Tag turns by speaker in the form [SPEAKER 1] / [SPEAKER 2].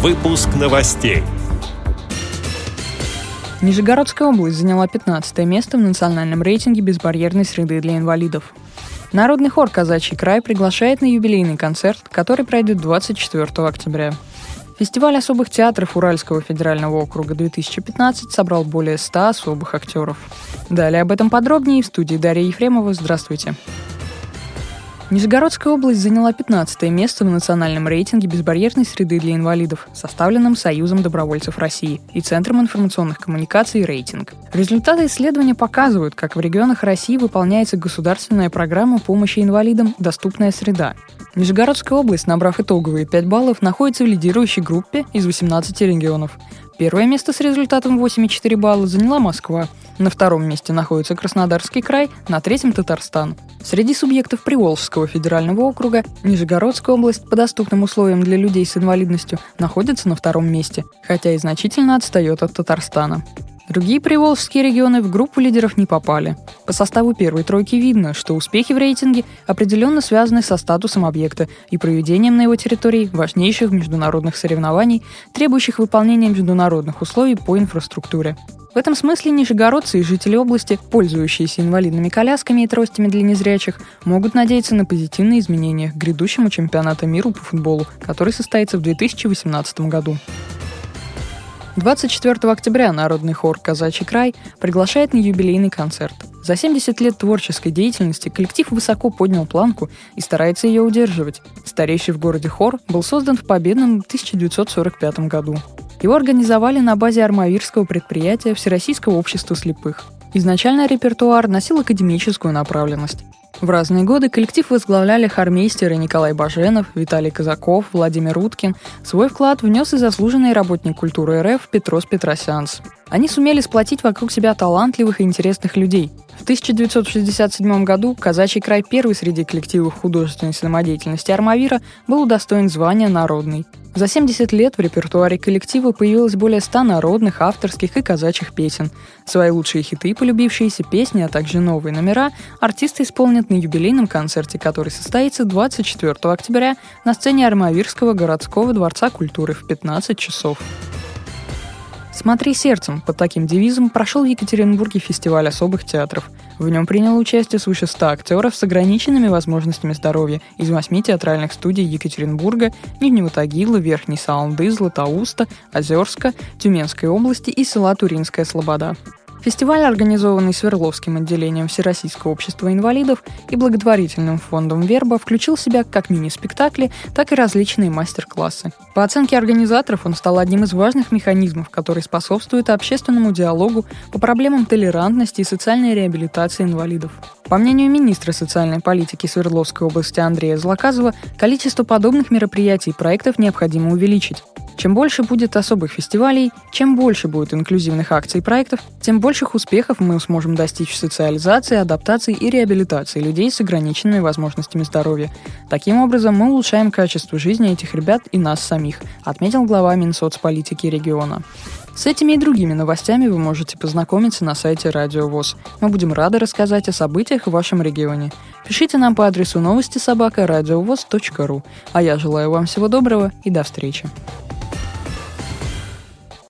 [SPEAKER 1] Выпуск новостей.
[SPEAKER 2] Нижегородская область заняла 15 место в национальном рейтинге безбарьерной среды для инвалидов. Народный хор «Казачий край» приглашает на юбилейный концерт, который пройдет 24 октября. Фестиваль особых театров Уральского федерального округа 2015 собрал более 100 особых актеров. Далее об этом подробнее в студии Дарья Ефремова. Здравствуйте. Нижегородская область заняла 15 место в национальном рейтинге безбарьерной среды для инвалидов, составленном Союзом добровольцев России и Центром информационных коммуникаций «Рейтинг». Результаты исследования показывают, как в регионах России выполняется государственная программа помощи инвалидам «Доступная среда». Нижегородская область, набрав итоговые 5 баллов, находится в лидирующей группе из 18 регионов. Первое место с результатом 8,4 балла заняла Москва. На втором месте находится Краснодарский край, на третьем – Татарстан. Среди субъектов Приволжского федерального округа Нижегородская область по доступным условиям для людей с инвалидностью находится на втором месте, хотя и значительно отстает от Татарстана. Другие приволжские регионы в группу лидеров не попали. По составу первой тройки видно, что успехи в рейтинге определенно связаны со статусом объекта и проведением на его территории важнейших международных соревнований, требующих выполнения международных условий по инфраструктуре. В этом смысле нижегородцы и жители области, пользующиеся инвалидными колясками и тростями для незрячих, могут надеяться на позитивные изменения к грядущему чемпионату мира по футболу, который состоится в 2018 году. 24 октября Народный хор «Казачий край» приглашает на юбилейный концерт. За 70 лет творческой деятельности коллектив высоко поднял планку и старается ее удерживать. Старейший в городе хор был создан в победном 1945 году. Его организовали на базе армавирского предприятия Всероссийского общества слепых. Изначально репертуар носил академическую направленность. В разные годы коллектив возглавляли хормейстеры Николай Баженов, Виталий Казаков, Владимир Уткин. Свой вклад внес и заслуженный работник культуры РФ Петрос Петросянс. Они сумели сплотить вокруг себя талантливых и интересных людей. В 1967 году Казачий край первый среди коллективов художественной самодеятельности Армавира был удостоен звания «Народный». За 70 лет в репертуаре коллектива появилось более 100 народных, авторских и казачьих песен. Свои лучшие хиты и полюбившиеся песни, а также новые номера артисты исполнят на юбилейном концерте, который состоится 24 октября на сцене Армавирского городского дворца культуры в 15 часов. «Смотри сердцем» под таким девизом прошел в Екатеринбурге фестиваль особых театров. В нем приняло участие свыше 100 актеров с ограниченными возможностями здоровья из восьми театральных студий Екатеринбурга, Нижнего Тагила, Верхней Саланды, Златоуста, Озерска, Тюменской области и села Туринская Слобода. Фестиваль, организованный Свердловским отделением Всероссийского общества инвалидов и благотворительным фондом «Верба», включил в себя как мини-спектакли, так и различные мастер-классы. По оценке организаторов, он стал одним из важных механизмов, который способствует общественному диалогу по проблемам толерантности и социальной реабилитации инвалидов. По мнению министра социальной политики Свердловской области Андрея Злаказова, количество подобных мероприятий и проектов необходимо увеличить. Чем больше будет особых фестивалей, чем больше будет инклюзивных акций и проектов, тем больших успехов мы сможем достичь в социализации, адаптации и реабилитации людей с ограниченными возможностями здоровья. Таким образом, мы улучшаем качество жизни этих ребят и нас самих, отметил глава Минсоцполитики региона. С этими и другими новостями вы можете познакомиться на сайте Радио ВОЗ. Мы будем рады рассказать о событиях в вашем регионе. Пишите нам по адресу новости собака ру. А я желаю вам всего доброго и до встречи.